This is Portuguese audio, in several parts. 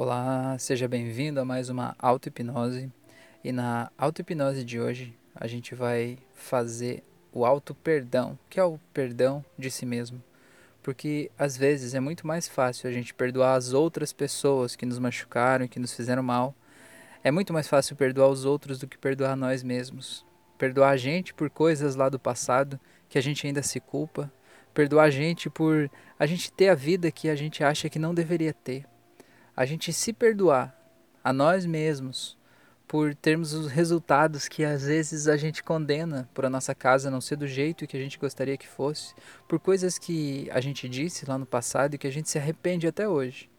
Olá, seja bem-vindo a mais uma auto-hipnose. E na auto-hipnose de hoje, a gente vai fazer o auto-perdão, que é o perdão de si mesmo. Porque às vezes é muito mais fácil a gente perdoar as outras pessoas que nos machucaram e que nos fizeram mal. É muito mais fácil perdoar os outros do que perdoar nós mesmos. Perdoar a gente por coisas lá do passado que a gente ainda se culpa. Perdoar a gente por a gente ter a vida que a gente acha que não deveria ter a gente se perdoar a nós mesmos por termos os resultados que às vezes a gente condena por a nossa casa não ser do jeito que a gente gostaria que fosse, por coisas que a gente disse lá no passado e que a gente se arrepende até hoje.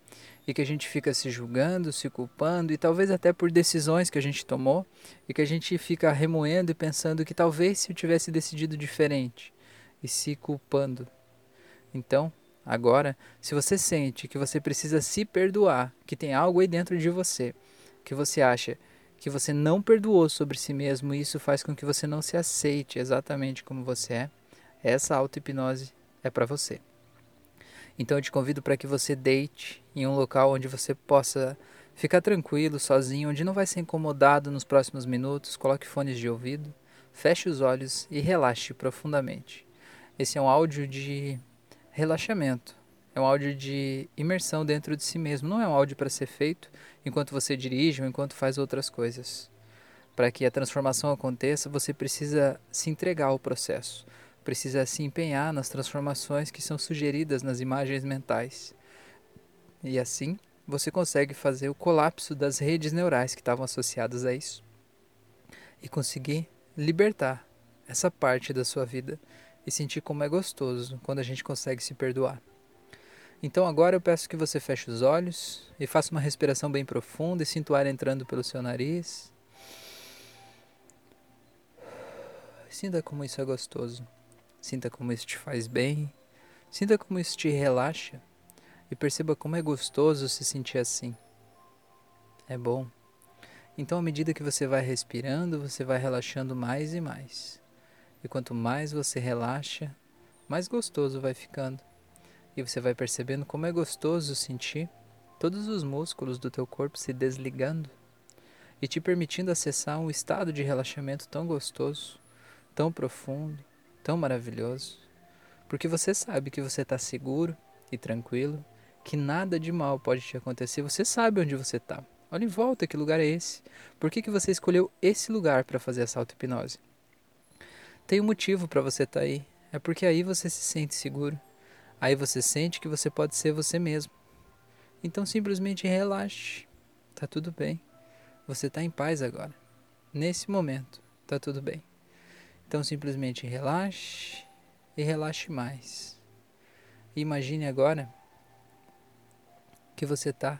E que a gente fica se julgando, se culpando, e talvez até por decisões que a gente tomou, e que a gente fica remoendo e pensando que talvez se eu tivesse decidido diferente, e se culpando. Então, Agora, se você sente que você precisa se perdoar, que tem algo aí dentro de você, que você acha que você não perdoou sobre si mesmo e isso faz com que você não se aceite exatamente como você é, essa auto-hipnose é para você. Então eu te convido para que você deite em um local onde você possa ficar tranquilo, sozinho, onde não vai ser incomodado nos próximos minutos. Coloque fones de ouvido, feche os olhos e relaxe profundamente. Esse é um áudio de relaxamento. É um áudio de imersão dentro de si mesmo. Não é um áudio para ser feito enquanto você dirige ou enquanto faz outras coisas. Para que a transformação aconteça, você precisa se entregar ao processo. Precisa se empenhar nas transformações que são sugeridas nas imagens mentais. E assim, você consegue fazer o colapso das redes neurais que estavam associadas a isso. E conseguir libertar essa parte da sua vida e sentir como é gostoso quando a gente consegue se perdoar. Então agora eu peço que você feche os olhos e faça uma respiração bem profunda e sinta o ar entrando pelo seu nariz. Sinta como isso é gostoso. Sinta como isso te faz bem. Sinta como isso te relaxa. E perceba como é gostoso se sentir assim. É bom. Então, à medida que você vai respirando, você vai relaxando mais e mais. E quanto mais você relaxa, mais gostoso vai ficando. E você vai percebendo como é gostoso sentir todos os músculos do teu corpo se desligando e te permitindo acessar um estado de relaxamento tão gostoso, tão profundo, tão maravilhoso. Porque você sabe que você está seguro e tranquilo, que nada de mal pode te acontecer, você sabe onde você está. Olha em volta, que lugar é esse? Por que, que você escolheu esse lugar para fazer essa auto-hipnose? Tem um motivo para você estar tá aí. É porque aí você se sente seguro. Aí você sente que você pode ser você mesmo. Então simplesmente relaxe. Tá tudo bem. Você está em paz agora. Nesse momento, tá tudo bem. Então simplesmente relaxe e relaxe mais. Imagine agora que você tá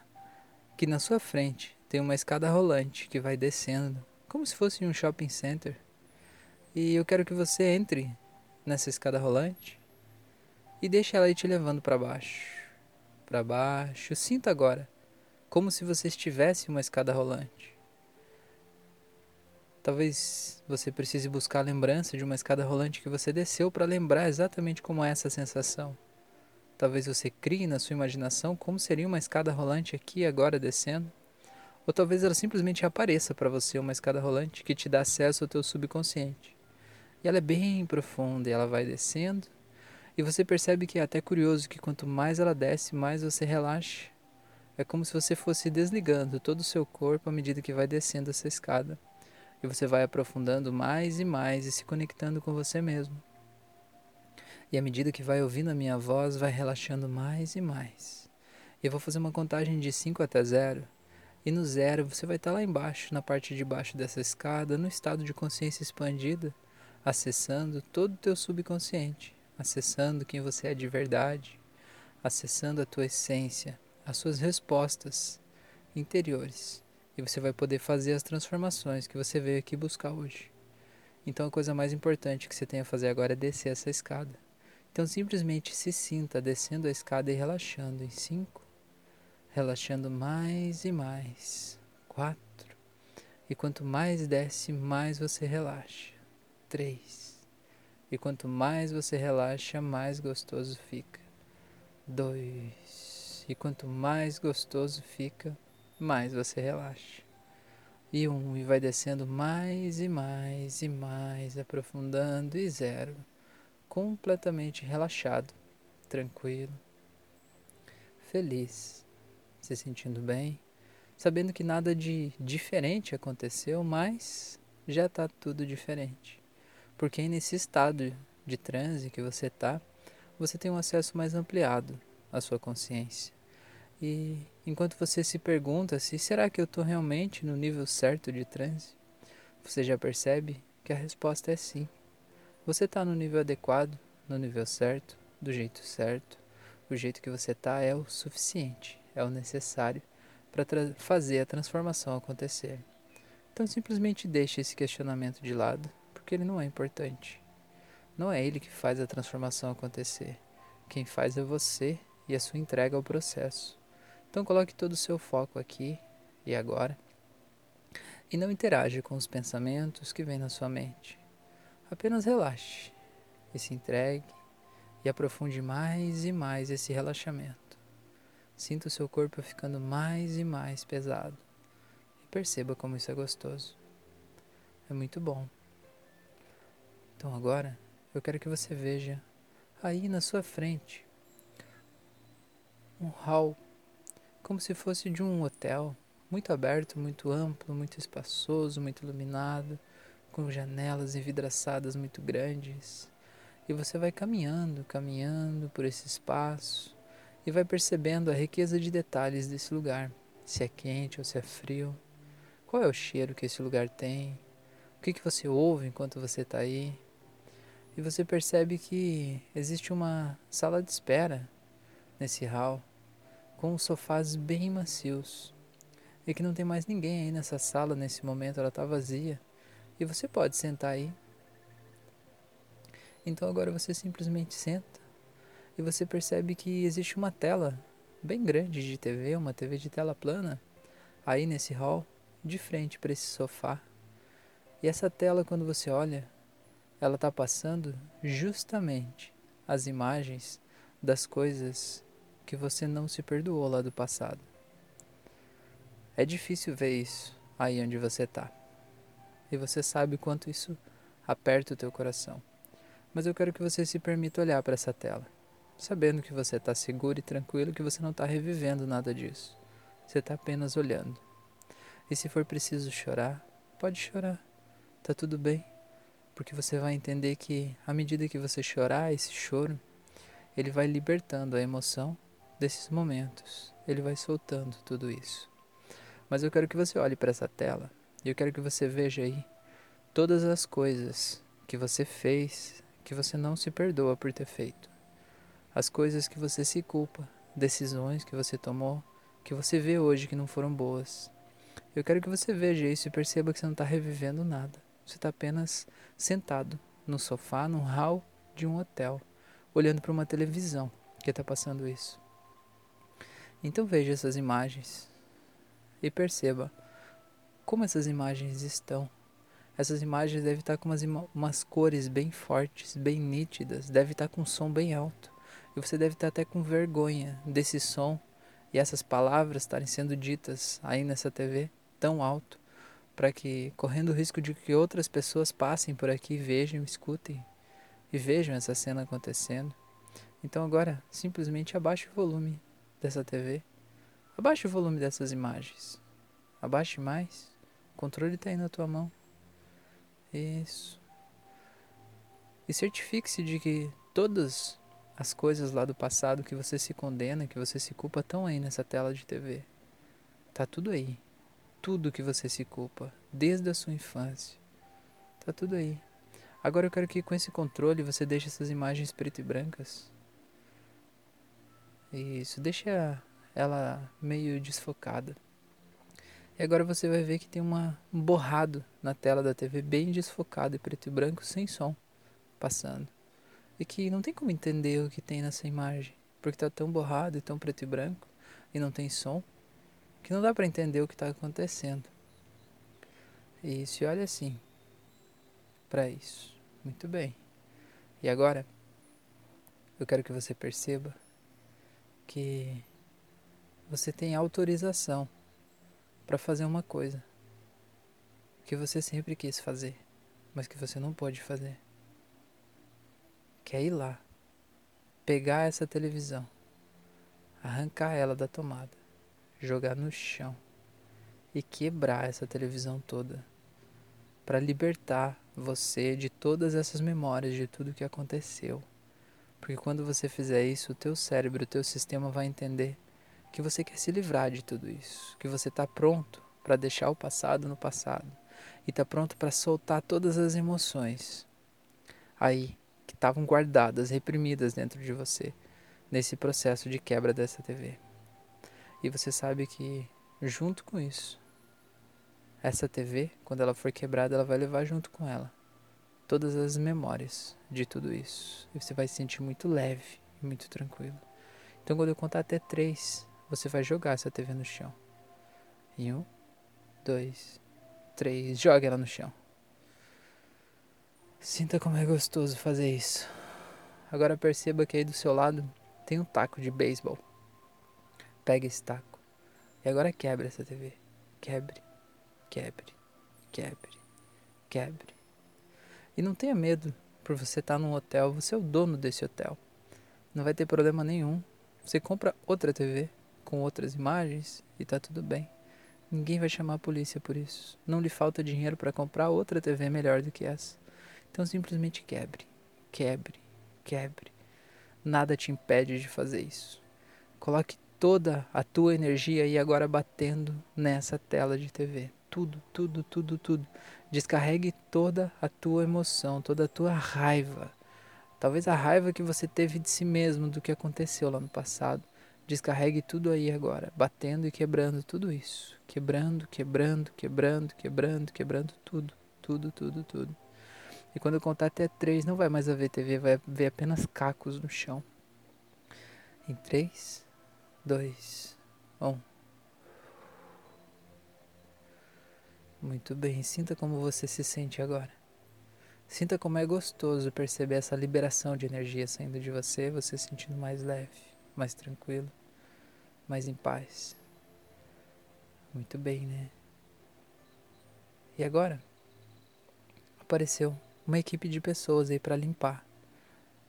que na sua frente tem uma escada rolante que vai descendo, como se fosse um shopping center. E eu quero que você entre nessa escada rolante e deixe ela ir te levando para baixo. Para baixo. Sinta agora como se você estivesse uma escada rolante. Talvez você precise buscar a lembrança de uma escada rolante que você desceu para lembrar exatamente como é essa sensação. Talvez você crie na sua imaginação como seria uma escada rolante aqui agora descendo. Ou talvez ela simplesmente apareça para você uma escada rolante que te dá acesso ao teu subconsciente. E ela é bem profunda e ela vai descendo. E você percebe que é até curioso que quanto mais ela desce, mais você relaxa. É como se você fosse desligando todo o seu corpo à medida que vai descendo essa escada. E você vai aprofundando mais e mais e se conectando com você mesmo. E à medida que vai ouvindo a minha voz, vai relaxando mais e mais. E eu vou fazer uma contagem de 5 até 0. E no zero você vai estar lá embaixo, na parte de baixo dessa escada, no estado de consciência expandida acessando todo o teu subconsciente, acessando quem você é de verdade, acessando a tua essência, as suas respostas interiores. E você vai poder fazer as transformações que você veio aqui buscar hoje. Então a coisa mais importante que você tem a fazer agora é descer essa escada. Então simplesmente se sinta descendo a escada e relaxando em cinco, relaxando mais e mais. Quatro. E quanto mais desce, mais você relaxa três. E quanto mais você relaxa, mais gostoso fica. Dois. E quanto mais gostoso fica, mais você relaxa. E um, e vai descendo mais e mais e mais, aprofundando, e zero. Completamente relaxado, tranquilo, feliz, se sentindo bem, sabendo que nada de diferente aconteceu, mas já está tudo diferente. Porque nesse estado de transe que você está, você tem um acesso mais ampliado à sua consciência. E enquanto você se pergunta se será que eu estou realmente no nível certo de transe, você já percebe que a resposta é sim. Você está no nível adequado, no nível certo, do jeito certo. O jeito que você está é o suficiente, é o necessário para fazer a transformação acontecer. Então simplesmente deixe esse questionamento de lado, porque ele não é importante. Não é ele que faz a transformação acontecer. Quem faz é você e a sua entrega ao processo. Então coloque todo o seu foco aqui e agora e não interaja com os pensamentos que vêm na sua mente. Apenas relaxe e se entregue e aprofunde mais e mais esse relaxamento. Sinta o seu corpo ficando mais e mais pesado e perceba como isso é gostoso. É muito bom. Então agora eu quero que você veja aí na sua frente um hall como se fosse de um hotel, muito aberto, muito amplo, muito espaçoso, muito iluminado, com janelas envidraçadas muito grandes. E você vai caminhando, caminhando por esse espaço e vai percebendo a riqueza de detalhes desse lugar, se é quente ou se é frio, qual é o cheiro que esse lugar tem, o que, que você ouve enquanto você está aí, e você percebe que existe uma sala de espera nesse hall com sofás bem macios e que não tem mais ninguém aí nessa sala nesse momento, ela está vazia e você pode sentar aí. Então agora você simplesmente senta e você percebe que existe uma tela bem grande de TV, uma TV de tela plana, aí nesse hall, de frente para esse sofá. E essa tela, quando você olha, ela está passando justamente as imagens das coisas que você não se perdoou lá do passado. É difícil ver isso aí onde você está. E você sabe quanto isso aperta o teu coração. Mas eu quero que você se permita olhar para essa tela, sabendo que você está seguro e tranquilo, que você não está revivendo nada disso. Você está apenas olhando. E se for preciso chorar, pode chorar. Tá tudo bem porque você vai entender que à medida que você chorar esse choro, ele vai libertando a emoção desses momentos, ele vai soltando tudo isso. Mas eu quero que você olhe para essa tela e eu quero que você veja aí todas as coisas que você fez que você não se perdoa por ter feito. As coisas que você se culpa, decisões que você tomou, que você vê hoje que não foram boas. Eu quero que você veja isso e perceba que você não está revivendo nada. Você está apenas sentado no sofá, no hall de um hotel, olhando para uma televisão que está passando isso. Então veja essas imagens e perceba como essas imagens estão. Essas imagens devem estar com umas, umas cores bem fortes, bem nítidas, deve estar com um som bem alto. E você deve estar até com vergonha desse som e essas palavras estarem sendo ditas aí nessa TV tão alto para que, correndo o risco de que outras pessoas passem por aqui, vejam, escutem e vejam essa cena acontecendo. Então agora, simplesmente abaixe o volume dessa TV. Abaixe o volume dessas imagens. Abaixe mais. O controle está aí na tua mão. Isso. E certifique-se de que todas as coisas lá do passado que você se condena, que você se culpa, estão aí nessa tela de TV. Tá tudo aí tudo que você se culpa, desde a sua infância. Tá tudo aí. Agora eu quero que com esse controle você deixe essas imagens preto e brancas. Isso, deixa ela meio desfocada. E agora você vai ver que tem uma, um borrado na tela da TV bem desfocado e preto e branco sem som passando. E que não tem como entender o que tem nessa imagem, porque tá tão borrado e tão preto e branco e não tem som que não dá para entender o que está acontecendo. E se olha assim para isso. Muito bem. E agora, eu quero que você perceba que você tem autorização para fazer uma coisa que você sempre quis fazer, mas que você não pode fazer. Que é ir lá, pegar essa televisão, arrancar ela da tomada, jogar no chão e quebrar essa televisão toda para libertar você de todas essas memórias de tudo que aconteceu. Porque quando você fizer isso, o teu cérebro, o teu sistema vai entender que você quer se livrar de tudo isso, que você está pronto para deixar o passado no passado e está pronto para soltar todas as emoções aí que estavam guardadas, reprimidas dentro de você nesse processo de quebra dessa TV. E você sabe que junto com isso, essa TV, quando ela for quebrada, ela vai levar junto com ela todas as memórias de tudo isso. E você vai se sentir muito leve e muito tranquilo. Então, quando eu contar até três, você vai jogar essa TV no chão. E um, dois, três, joga ela no chão. Sinta como é gostoso fazer isso. Agora perceba que aí do seu lado tem um taco de beisebol. Pega esse taco. E agora quebra essa TV. Quebre, quebre, quebre, quebre. E não tenha medo por você estar num hotel, você é o dono desse hotel. Não vai ter problema nenhum. Você compra outra TV com outras imagens e tá tudo bem. Ninguém vai chamar a polícia por isso. Não lhe falta dinheiro para comprar outra TV melhor do que essa. Então simplesmente quebre, quebre, quebre. Nada te impede de fazer isso. Coloque toda a tua energia aí agora batendo nessa tela de TV. Tudo, tudo, tudo, tudo. Descarregue toda a tua emoção, toda a tua raiva. Talvez a raiva que você teve de si mesmo, do que aconteceu lá no passado. Descarregue tudo aí agora, batendo e quebrando tudo isso. Quebrando, quebrando, quebrando, quebrando, quebrando tudo. Tudo, tudo, tudo. E quando eu contar até três, não vai mais haver TV, vai haver apenas cacos no chão. Em três, dois, um. Muito bem, sinta como você se sente agora. Sinta como é gostoso perceber essa liberação de energia saindo de você, você se sentindo mais leve, mais tranquilo mais em paz. Muito bem, né? E agora? Apareceu uma equipe de pessoas aí para limpar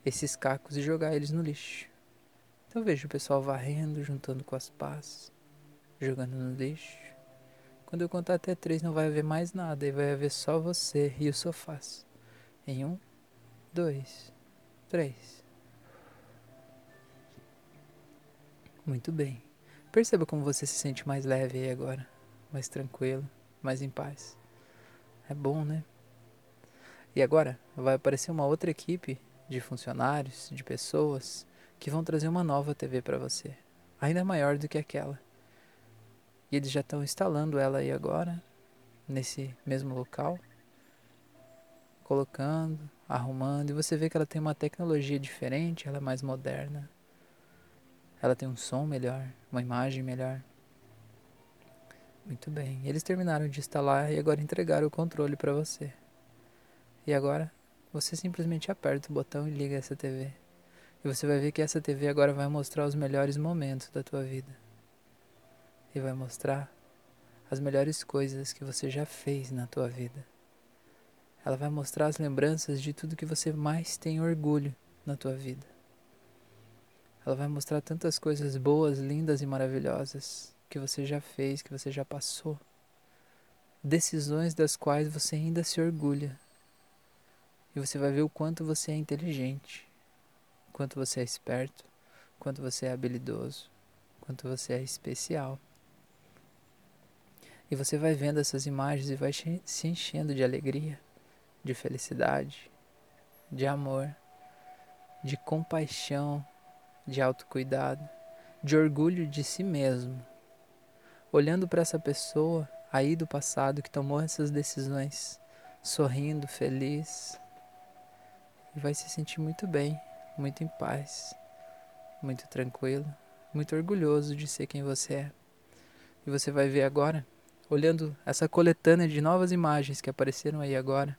esses cacos e jogar eles no lixo. Então eu vejo o pessoal varrendo, juntando com as pás, jogando no lixo. Quando eu contar até três não vai haver mais nada e vai haver só você e os sofás. Em um, dois, três. Muito bem. Perceba como você se sente mais leve aí agora, mais tranquilo, mais em paz. É bom, né? E agora vai aparecer uma outra equipe de funcionários, de pessoas que vão trazer uma nova TV para você, ainda maior do que aquela. E eles já estão instalando ela aí agora, nesse mesmo local, colocando, arrumando, e você vê que ela tem uma tecnologia diferente, ela é mais moderna. Ela tem um som melhor, uma imagem melhor. Muito bem. Eles terminaram de instalar e agora entregaram o controle para você. E agora você simplesmente aperta o botão e liga essa TV. E você vai ver que essa TV agora vai mostrar os melhores momentos da tua vida. E vai mostrar as melhores coisas que você já fez na tua vida. Ela vai mostrar as lembranças de tudo que você mais tem orgulho na tua vida. Ela vai mostrar tantas coisas boas, lindas e maravilhosas que você já fez, que você já passou. Decisões das quais você ainda se orgulha. E você vai ver o quanto você é inteligente, quanto você é esperto, quanto você é habilidoso, quanto você é especial. E você vai vendo essas imagens e vai se enchendo de alegria, de felicidade, de amor, de compaixão, de autocuidado, de orgulho de si mesmo. Olhando para essa pessoa aí do passado que tomou essas decisões, sorrindo, feliz, e vai se sentir muito bem, muito em paz, muito tranquilo, muito orgulhoso de ser quem você é. E você vai ver agora, olhando essa coletânea de novas imagens que apareceram aí agora,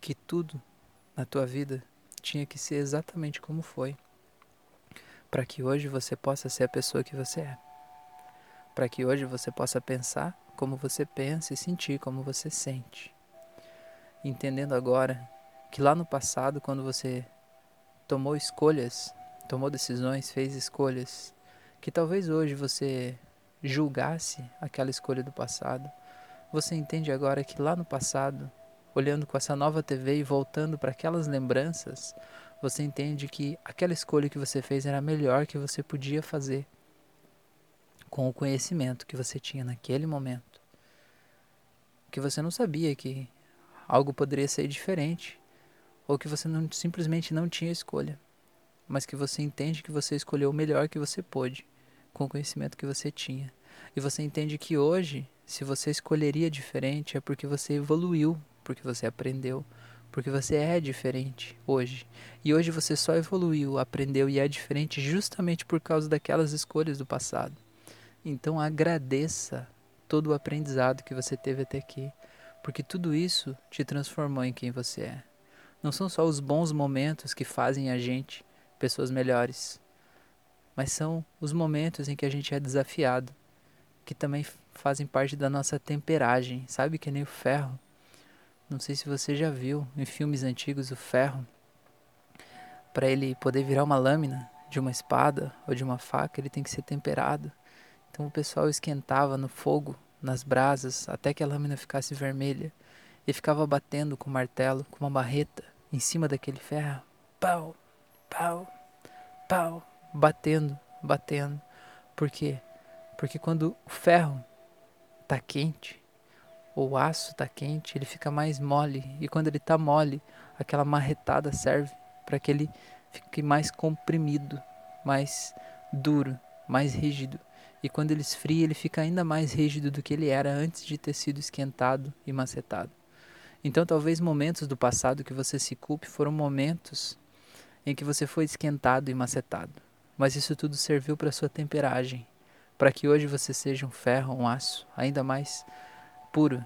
que tudo na tua vida tinha que ser exatamente como foi, para que hoje você possa ser a pessoa que você é. para que hoje você possa pensar como você pensa e sentir como você sente. Entendendo agora que lá no passado, quando você tomou escolhas, tomou decisões, fez escolhas, que talvez hoje você julgasse aquela escolha do passado, você entende agora que lá no passado, olhando com essa nova TV e voltando para aquelas lembranças, você entende que aquela escolha que você fez era a melhor que você podia fazer com o conhecimento que você tinha naquele momento. Que você não sabia que algo poderia ser diferente, ou que você não, simplesmente não tinha escolha, mas que você entende que você escolheu o melhor que você pôde com o conhecimento que você tinha. E você entende que hoje, se você escolheria diferente, é porque você evoluiu, porque você aprendeu, porque você é diferente hoje. E hoje você só evoluiu, aprendeu e é diferente justamente por causa daquelas escolhas do passado. Então agradeça todo o aprendizado que você teve até aqui, porque tudo isso te transformou em quem você é. Não são só os bons momentos que fazem a gente pessoas melhores, mas são os momentos em que a gente é desafiado, que também fazem parte da nossa temperagem, sabe que nem o ferro. Não sei se você já viu em filmes antigos o ferro. Para ele poder virar uma lâmina de uma espada ou de uma faca, ele tem que ser temperado. Então o pessoal esquentava no fogo, nas brasas, até que a lâmina ficasse vermelha. E ficava batendo com o martelo, com uma barreta, em cima daquele ferro. Pau, pau, pau, batendo, batendo. Por quê? Porque quando o ferro está quente, o aço está quente, ele fica mais mole. E quando ele está mole, aquela marretada serve para que ele fique mais comprimido, mais duro, mais rígido e quando ele esfria, ele fica ainda mais rígido do que ele era antes de ter sido esquentado e macetado. Então, talvez momentos do passado que você se culpe foram momentos em que você foi esquentado e macetado. Mas isso tudo serviu para sua temperagem, para que hoje você seja um ferro, um aço, ainda mais puro,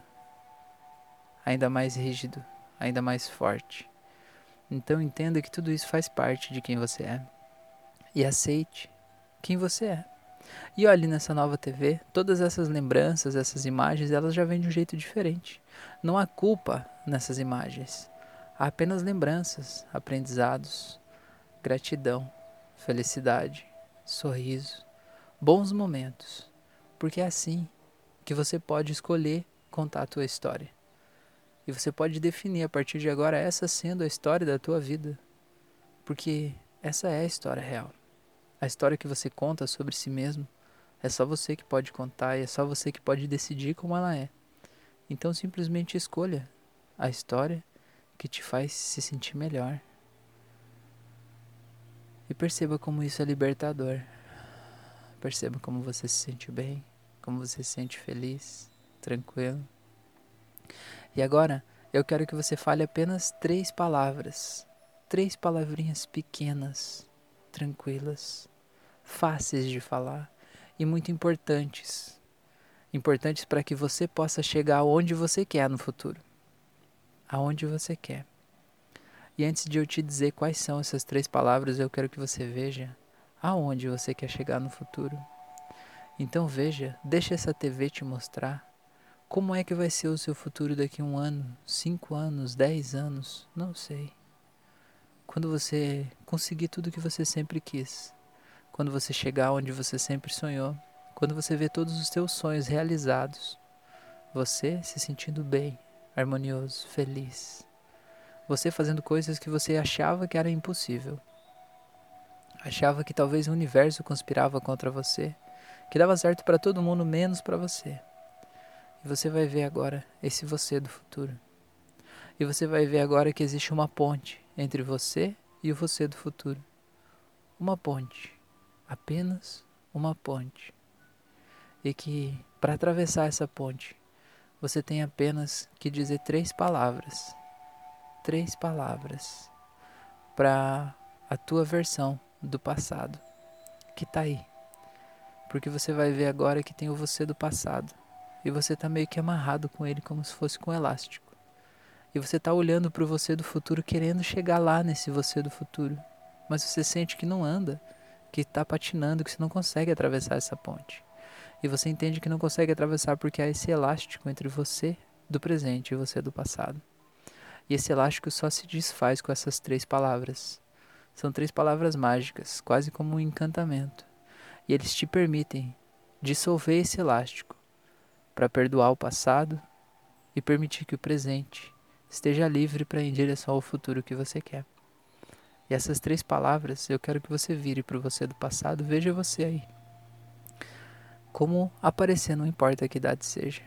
ainda mais rígido, ainda mais forte. Então entenda que tudo isso faz parte de quem você é e aceite quem você é. E olhe nessa nova TV, todas essas lembranças, essas imagens, elas já vêm de um jeito diferente. Não há culpa nessas imagens. Há apenas lembranças, aprendizados, gratidão, felicidade, sorriso, bons momentos. Porque é assim que você pode escolher contar a tua história. E você pode definir a partir de agora essa sendo a história da tua vida. Porque essa é a história real. A história que você conta sobre si mesmo é só você que pode contar e é só você que pode decidir como ela é. Então simplesmente escolha a história que te faz se sentir melhor. E perceba como isso é libertador. Perceba como você se sente bem, como você se sente feliz, tranquilo. E agora eu quero que você fale apenas três palavras, três palavrinhas pequenas, tranquilas, fáceis de falar e muito importantes. Importantes para que você possa chegar aonde você quer no futuro. Aonde você quer. E antes de eu te dizer quais são essas três palavras, eu quero que você veja aonde você quer chegar no futuro. Então veja, deixa essa TV te mostrar como é que vai ser o seu futuro daqui a um ano, cinco anos, dez anos, não sei. Quando você conseguir tudo que você sempre quis quando você chegar onde você sempre sonhou, quando você vê todos os seus sonhos realizados, você se sentindo bem, harmonioso, feliz, você fazendo coisas que você achava que era impossível, achava que talvez o universo conspirava contra você, que dava certo para todo mundo menos para você. E você vai ver agora esse você do futuro. E você vai ver agora que existe uma ponte entre você e o você do futuro. Uma ponte apenas uma ponte. E que para atravessar essa ponte, você tem apenas que dizer três palavras. Três palavras para a tua versão do passado que está aí. Porque você vai ver agora que tem o você do passado e você está meio que amarrado com ele como se fosse com um elástico. E você está olhando para o você do futuro querendo chegar lá nesse você do futuro, mas você sente que não anda que está patinando, que você não consegue atravessar essa ponte. e você entende que não consegue atravessar porque há esse elástico entre você do presente e você do passado. E esse elástico só se desfaz com essas três palavras. São três palavras mágicas, quase como um encantamento. E eles te permitem dissolver esse elástico para perdoar o passado e permitir que o presente esteja livre para ir em direção ao futuro que você quer. E essas três palavras eu quero que você vire para você do passado, veja você aí. Como aparecer, não importa que idade seja.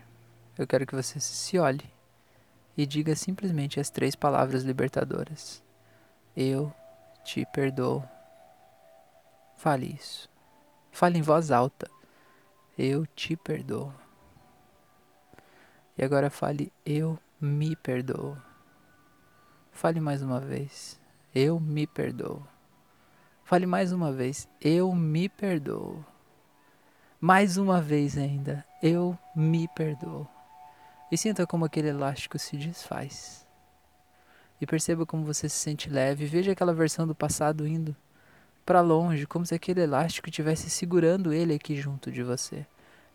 Eu quero que você se olhe e diga simplesmente as três palavras libertadoras. Eu te perdoo. Fale isso. Fale em voz alta. Eu te perdoo. E agora fale eu me perdoo. Fale mais uma vez. Eu me perdoo. Fale mais uma vez. Eu me perdoo. Mais uma vez ainda. Eu me perdoo. E sinta como aquele elástico se desfaz. E perceba como você se sente leve. Veja aquela versão do passado indo para longe, como se aquele elástico estivesse segurando ele aqui junto de você.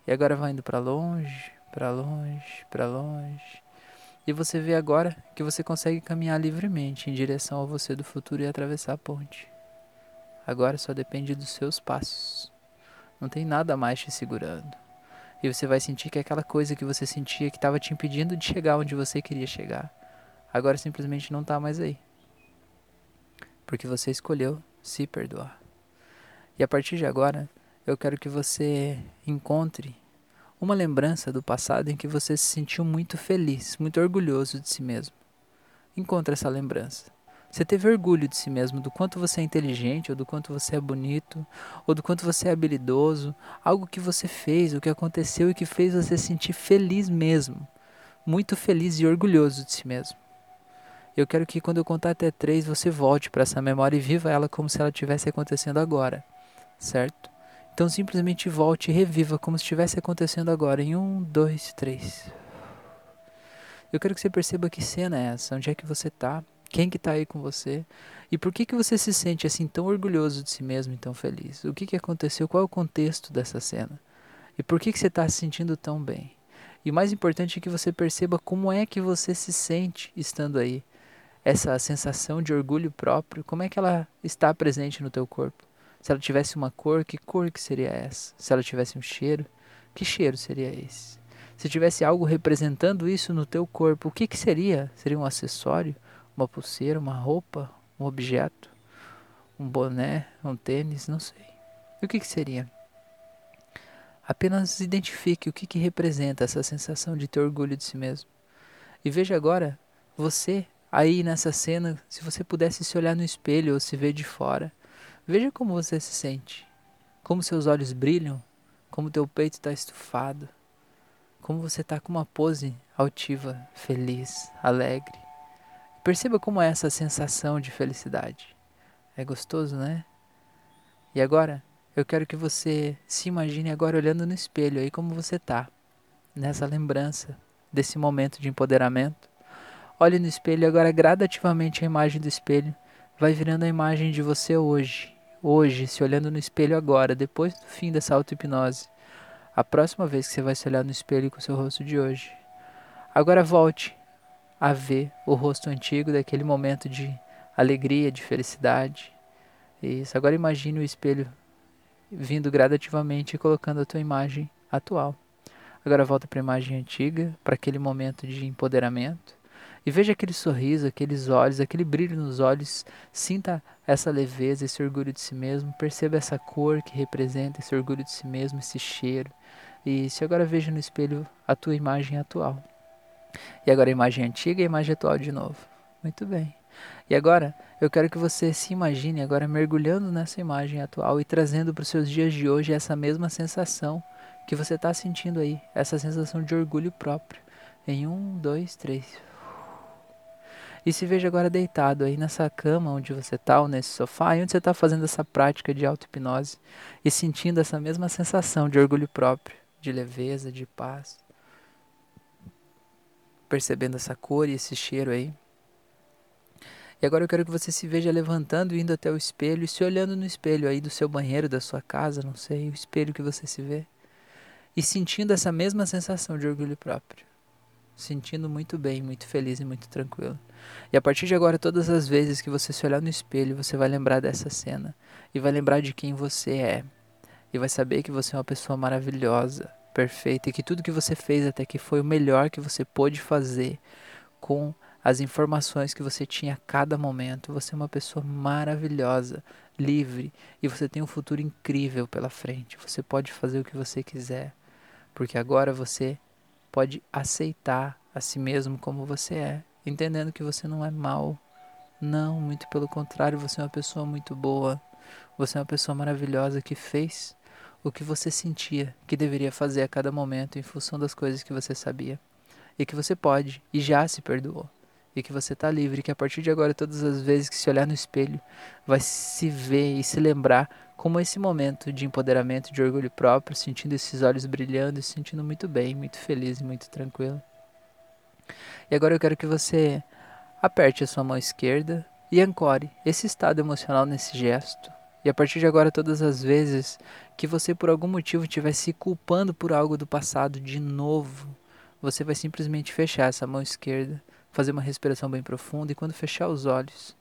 E agora vai indo para longe, para longe, para longe. E você vê agora que você consegue caminhar livremente em direção a você do futuro e atravessar a ponte. Agora só depende dos seus passos. Não tem nada mais te segurando. E você vai sentir que é aquela coisa que você sentia que estava te impedindo de chegar onde você queria chegar, agora simplesmente não está mais aí. Porque você escolheu se perdoar. E a partir de agora, eu quero que você encontre uma lembrança do passado em que você se sentiu muito feliz, muito orgulhoso de si mesmo. Encontre essa lembrança. Você teve orgulho de si mesmo, do quanto você é inteligente, ou do quanto você é bonito, ou do quanto você é habilidoso, algo que você fez, o que aconteceu e que fez você se sentir feliz mesmo, muito feliz e orgulhoso de si mesmo. Eu quero que quando eu contar até três, você volte para essa memória e viva ela como se ela estivesse acontecendo agora, certo? Então simplesmente volte e reviva como se estivesse acontecendo agora. Em um, dois, três. Eu quero que você perceba que cena é essa, onde é que você está, quem que está aí com você e por que que você se sente assim tão orgulhoso de si mesmo e tão feliz. O que que aconteceu? Qual é o contexto dessa cena? E por que que você está se sentindo tão bem? E o mais importante é que você perceba como é que você se sente estando aí. Essa sensação de orgulho próprio, como é que ela está presente no teu corpo? Se ela tivesse uma cor, que cor que seria essa? Se ela tivesse um cheiro, que cheiro seria esse? Se tivesse algo representando isso no teu corpo, o que, que seria? Seria um acessório? Uma pulseira? Uma roupa? Um objeto? Um boné? Um tênis? Não sei. E o que, que seria? Apenas identifique o que, que representa essa sensação de ter orgulho de si mesmo. E veja agora, você aí nessa cena, se você pudesse se olhar no espelho ou se ver de fora, Veja como você se sente, como seus olhos brilham, como teu peito está estufado, como você está com uma pose altiva, feliz, alegre. Perceba como é essa sensação de felicidade. É gostoso, né? E agora, eu quero que você se imagine agora olhando no espelho aí como você está, nessa lembrança desse momento de empoderamento. Olhe no espelho agora gradativamente a imagem do espelho vai virando a imagem de você hoje, hoje, se olhando no espelho agora, depois do fim dessa auto-hipnose, a próxima vez que você vai se olhar no espelho com o seu rosto de hoje. Agora volte a ver o rosto antigo daquele momento de alegria, de felicidade. Isso. Agora imagine o espelho vindo gradativamente e colocando a tua imagem atual. Agora volta para a imagem antiga, para aquele momento de empoderamento. E veja aquele sorriso, aqueles olhos, aquele brilho nos olhos. Sinta essa leveza, esse orgulho de si mesmo. Perceba essa cor que representa esse orgulho de si mesmo, esse cheiro. E se agora veja no espelho a tua imagem atual. E agora a imagem antiga e a imagem atual de novo. Muito bem. E agora eu quero que você se imagine agora mergulhando nessa imagem atual e trazendo para os seus dias de hoje essa mesma sensação que você está sentindo aí, essa sensação de orgulho próprio. Em um, dois, três. E se veja agora deitado aí nessa cama onde você está, ou nesse sofá, e onde você está fazendo essa prática de auto-hipnose e sentindo essa mesma sensação de orgulho próprio, de leveza, de paz. Percebendo essa cor e esse cheiro aí. E agora eu quero que você se veja levantando, indo até o espelho e se olhando no espelho aí do seu banheiro, da sua casa, não sei, o espelho que você se vê. e sentindo essa mesma sensação de orgulho próprio. Sentindo muito bem, muito feliz e muito tranquilo. E a partir de agora, todas as vezes que você se olhar no espelho, você vai lembrar dessa cena e vai lembrar de quem você é. E vai saber que você é uma pessoa maravilhosa, perfeita e que tudo que você fez até que foi o melhor que você pôde fazer com as informações que você tinha a cada momento. Você é uma pessoa maravilhosa, livre e você tem um futuro incrível pela frente. Você pode fazer o que você quiser, porque agora você pode aceitar a si mesmo como você é, entendendo que você não é mal. Não, muito pelo contrário, você é uma pessoa muito boa. Você é uma pessoa maravilhosa que fez o que você sentia que deveria fazer a cada momento em função das coisas que você sabia. E que você pode e já se perdoou. E que você está livre, que a partir de agora, todas as vezes que se olhar no espelho, vai se ver e se lembrar como esse momento de empoderamento, de orgulho próprio, sentindo esses olhos brilhando e se sentindo muito bem, muito feliz e muito tranquilo. E agora eu quero que você aperte a sua mão esquerda e ancore esse estado emocional nesse gesto. E a partir de agora, todas as vezes que você por algum motivo estiver se culpando por algo do passado de novo, você vai simplesmente fechar essa mão esquerda, fazer uma respiração bem profunda e quando fechar os olhos,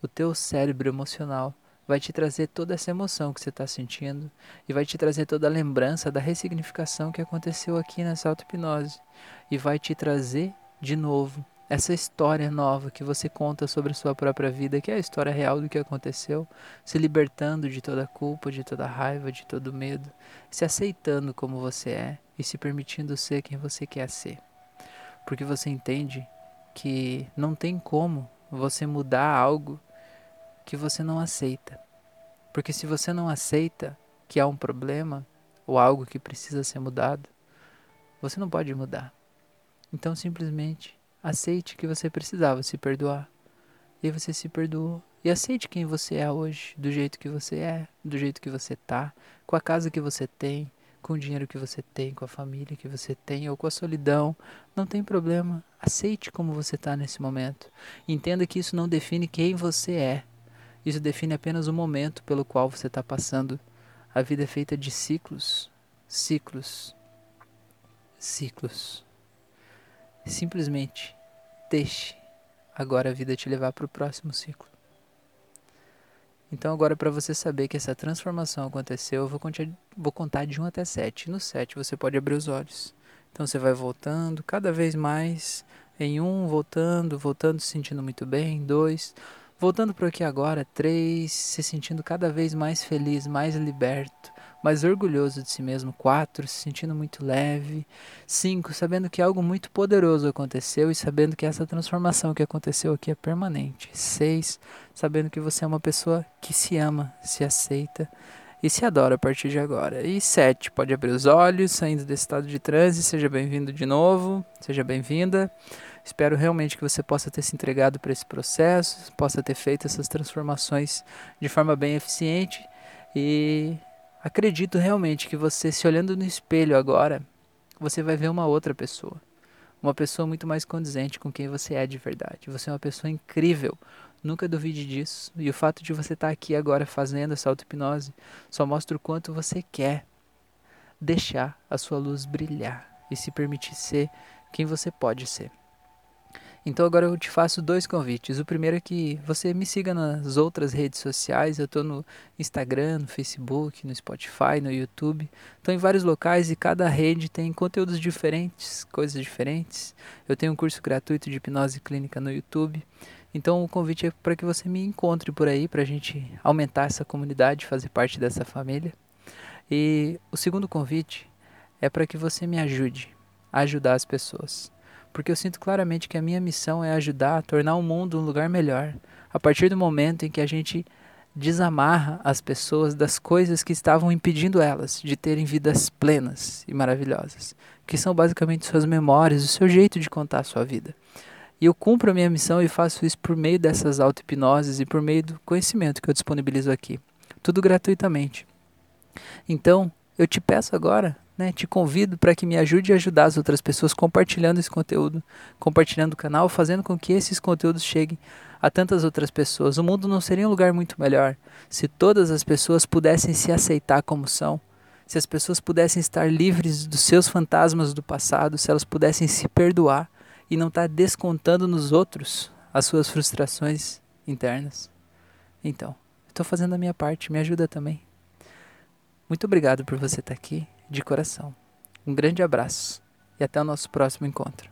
o teu cérebro emocional vai te trazer toda essa emoção que você está sentindo e vai te trazer toda a lembrança da ressignificação que aconteceu aqui nessa auto-hipnose e vai te trazer de novo essa história nova que você conta sobre a sua própria vida, que é a história real do que aconteceu, se libertando de toda culpa, de toda raiva, de todo medo, se aceitando como você é e se permitindo ser quem você quer ser. Porque você entende que não tem como você mudar algo que você não aceita. Porque se você não aceita que há um problema ou algo que precisa ser mudado, você não pode mudar. Então simplesmente Aceite que você precisava se perdoar. E você se perdoou. E aceite quem você é hoje, do jeito que você é, do jeito que você tá, com a casa que você tem, com o dinheiro que você tem, com a família que você tem ou com a solidão. Não tem problema. Aceite como você está nesse momento. Entenda que isso não define quem você é. Isso define apenas o momento pelo qual você está passando. A vida é feita de ciclos, ciclos, ciclos. Simplesmente deixe agora a vida te levar para o próximo ciclo. Então agora para você saber que essa transformação aconteceu, eu vou contar, vou contar de 1 até 7. No 7 você pode abrir os olhos. Então você vai voltando cada vez mais em 1, voltando, voltando, se sentindo muito bem, 2, voltando para aqui agora, 3, se sentindo cada vez mais feliz, mais liberto, mais orgulhoso de si mesmo. 4. Se sentindo muito leve. 5. Sabendo que algo muito poderoso aconteceu e sabendo que essa transformação que aconteceu aqui é permanente. 6. Sabendo que você é uma pessoa que se ama, se aceita e se adora a partir de agora. E 7. Pode abrir os olhos, saindo desse estado de transe. Seja bem-vindo de novo. Seja bem-vinda. Espero realmente que você possa ter se entregado para esse processo, possa ter feito essas transformações de forma bem eficiente e Acredito realmente que você, se olhando no espelho agora, você vai ver uma outra pessoa. Uma pessoa muito mais condizente com quem você é de verdade. Você é uma pessoa incrível. Nunca duvide disso. E o fato de você estar aqui agora fazendo essa auto-hipnose só mostra o quanto você quer deixar a sua luz brilhar e se permitir ser quem você pode ser. Então agora eu te faço dois convites. O primeiro é que você me siga nas outras redes sociais. Eu estou no Instagram, no Facebook, no Spotify, no YouTube. Estou em vários locais e cada rede tem conteúdos diferentes, coisas diferentes. Eu tenho um curso gratuito de hipnose clínica no YouTube. Então o convite é para que você me encontre por aí, para a gente aumentar essa comunidade, fazer parte dessa família. E o segundo convite é para que você me ajude a ajudar as pessoas porque eu sinto claramente que a minha missão é ajudar a tornar o mundo um lugar melhor, a partir do momento em que a gente desamarra as pessoas das coisas que estavam impedindo elas de terem vidas plenas e maravilhosas, que são basicamente suas memórias, o seu jeito de contar a sua vida. E eu cumpro a minha missão e faço isso por meio dessas auto-hipnoses e por meio do conhecimento que eu disponibilizo aqui. Tudo gratuitamente. Então, eu te peço agora né, te convido para que me ajude a ajudar as outras pessoas compartilhando esse conteúdo, compartilhando o canal, fazendo com que esses conteúdos cheguem a tantas outras pessoas. O mundo não seria um lugar muito melhor se todas as pessoas pudessem se aceitar como são se as pessoas pudessem estar livres dos seus fantasmas do passado, se elas pudessem se perdoar e não estar descontando nos outros as suas frustrações internas. Então, estou fazendo a minha parte, me ajuda também. Muito obrigado por você estar aqui, de coração. Um grande abraço e até o nosso próximo encontro.